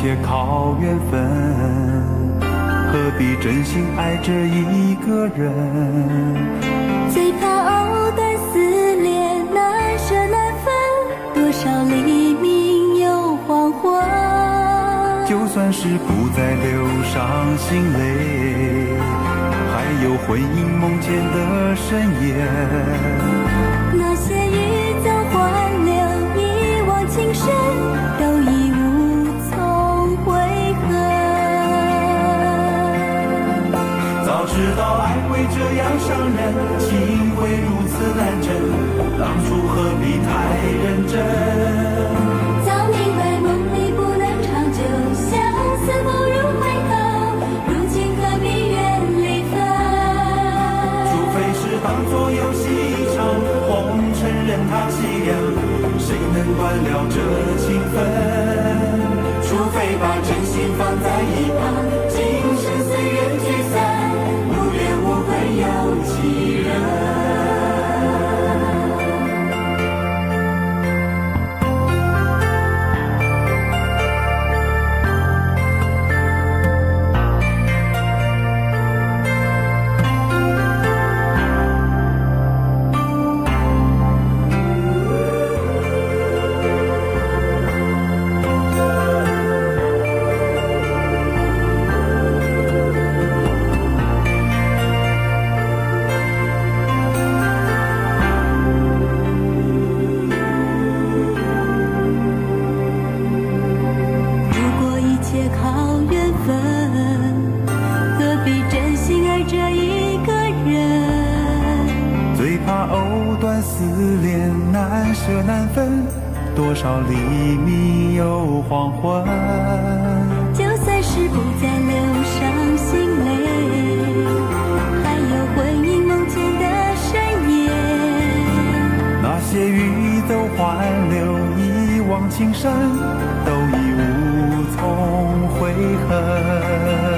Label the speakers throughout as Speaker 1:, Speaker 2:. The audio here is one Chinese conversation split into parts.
Speaker 1: 切靠缘分，何必真心爱着一个人？
Speaker 2: 最怕藕断丝连，难舍难分，多少黎明又黄昏。
Speaker 1: 就算是不再流伤心泪，还有魂萦梦牵的深夜。
Speaker 2: 那些
Speaker 1: 知道爱会这样伤人，情会如此难枕，当初何必太认真？欲走还留，一往情深，都已无从悔恨。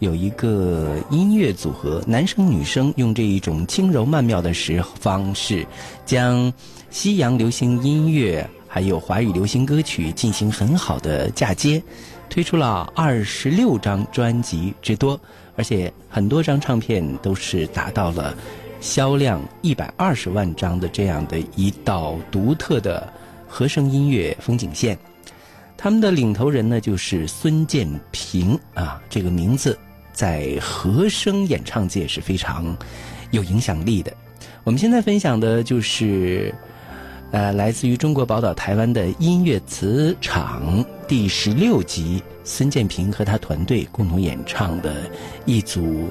Speaker 1: 有
Speaker 3: 一个音乐组合，男生女生用这一种轻柔曼妙的时方式，将西洋流行音乐还有华语流行歌曲进行很好的嫁接，推出了二十六张专辑之多，而且很多张唱片都是达到了。销量一百二十万张的这样的一道独特的和声音乐风景线。他们的领头人呢，就是孙建平啊，这个名字在和声演唱界是非常有影响力的。我们现在分享的就是，呃，来自于中国宝岛台湾的音乐磁场第十六集，孙建平和他团队共同演唱的一组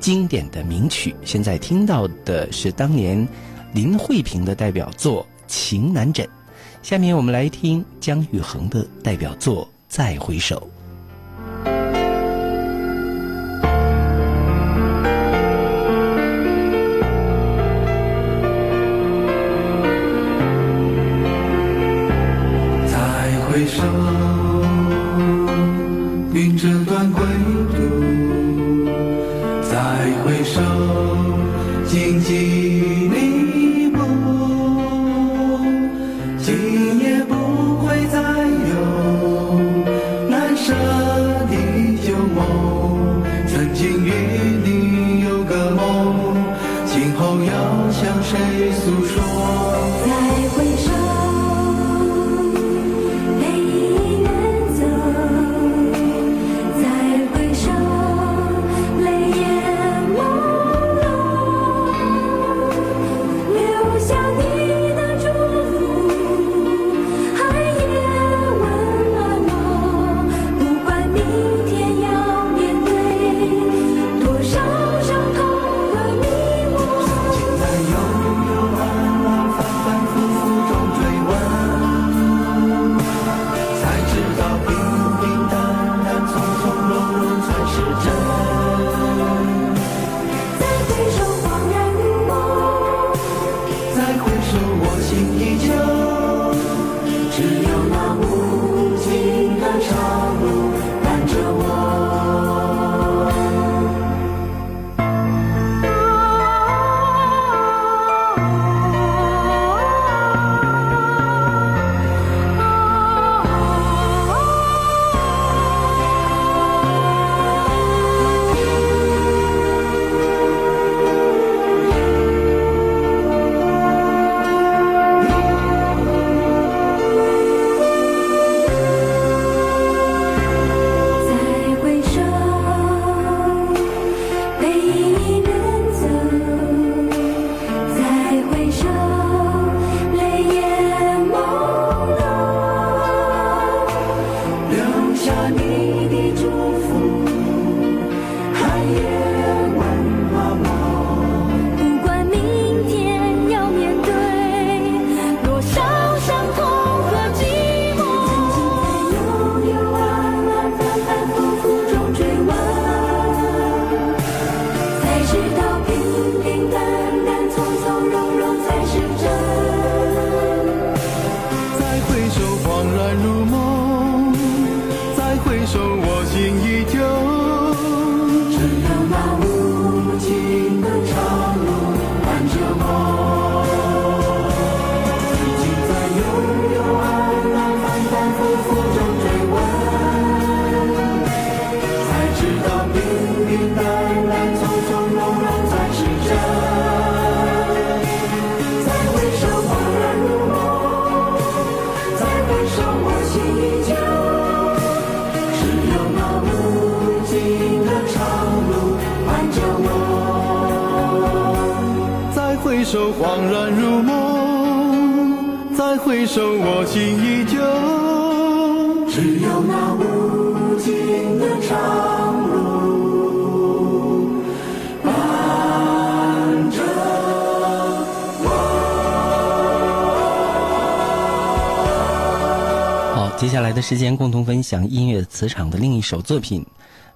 Speaker 3: 经典的名曲。现在听到的是当年林慧萍的代表作《情难枕》，下面我们来听姜育恒的代表作《再回首》。
Speaker 1: 云遮断归途再回首荆棘只有那无尽的长路伴着我
Speaker 3: 好接下来的时间共同分享音乐磁场的另一首作品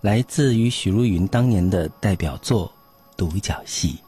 Speaker 3: 来自于许茹芸当年的代表作独角戏。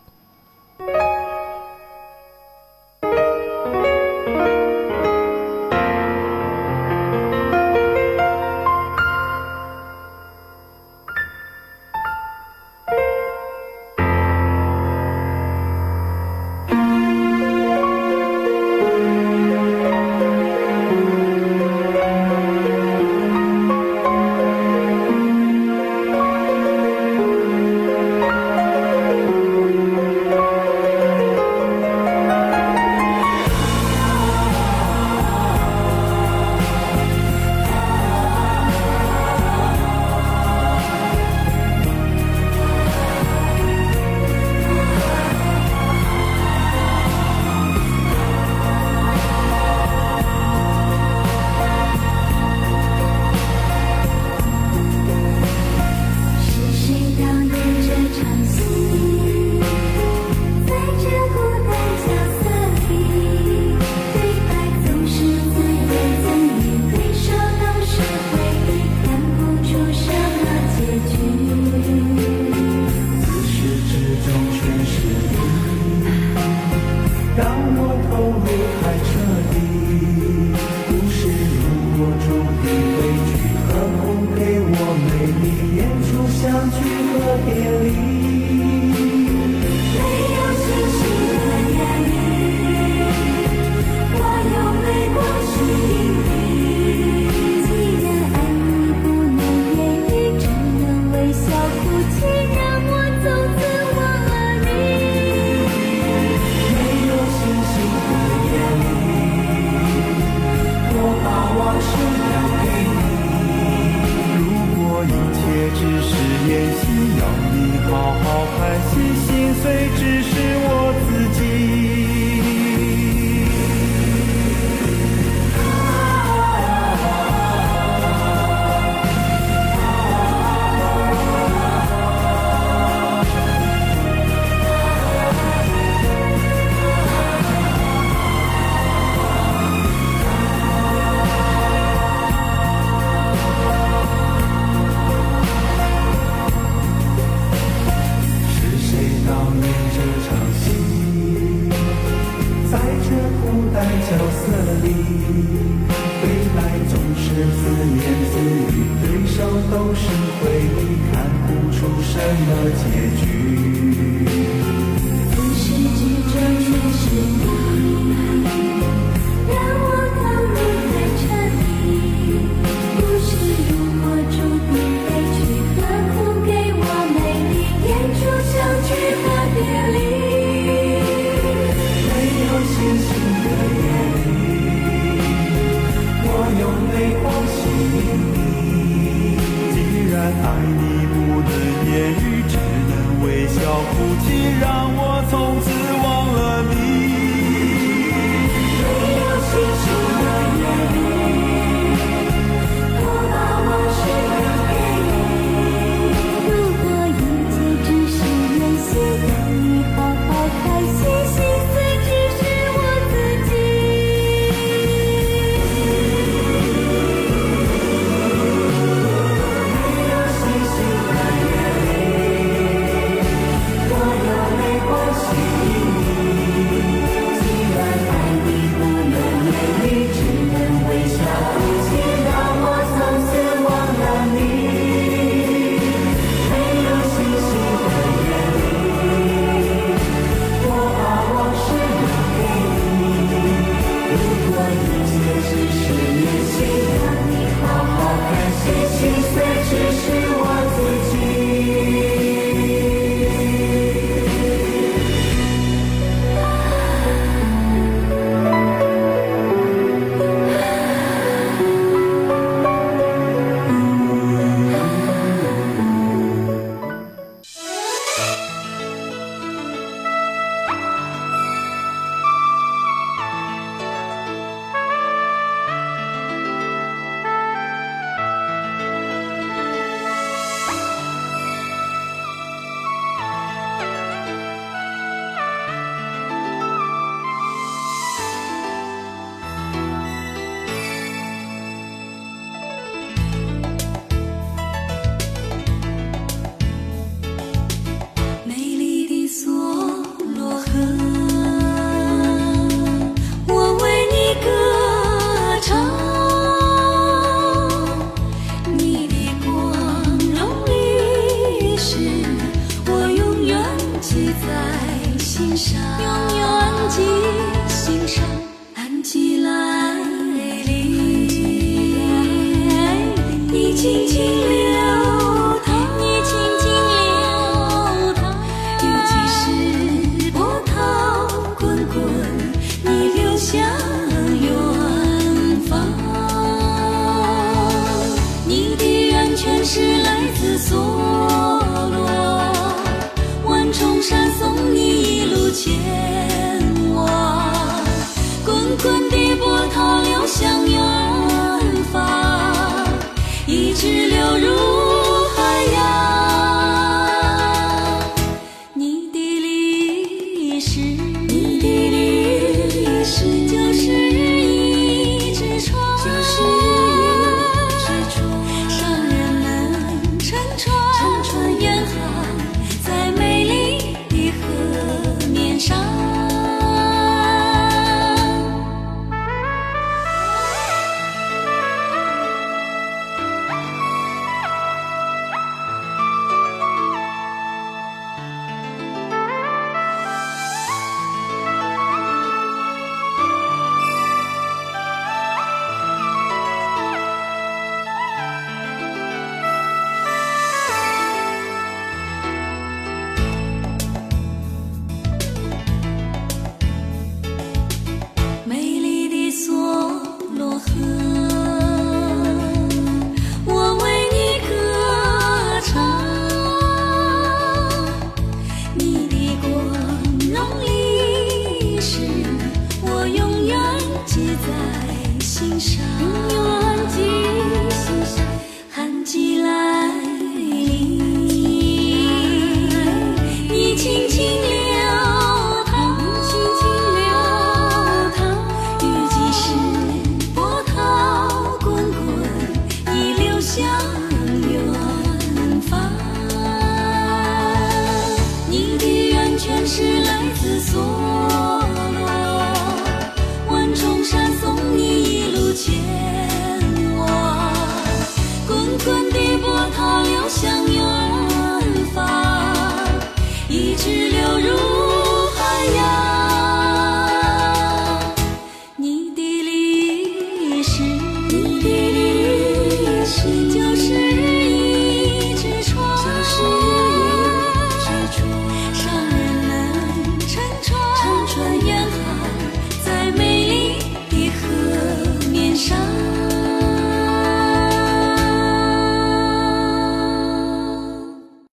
Speaker 2: 流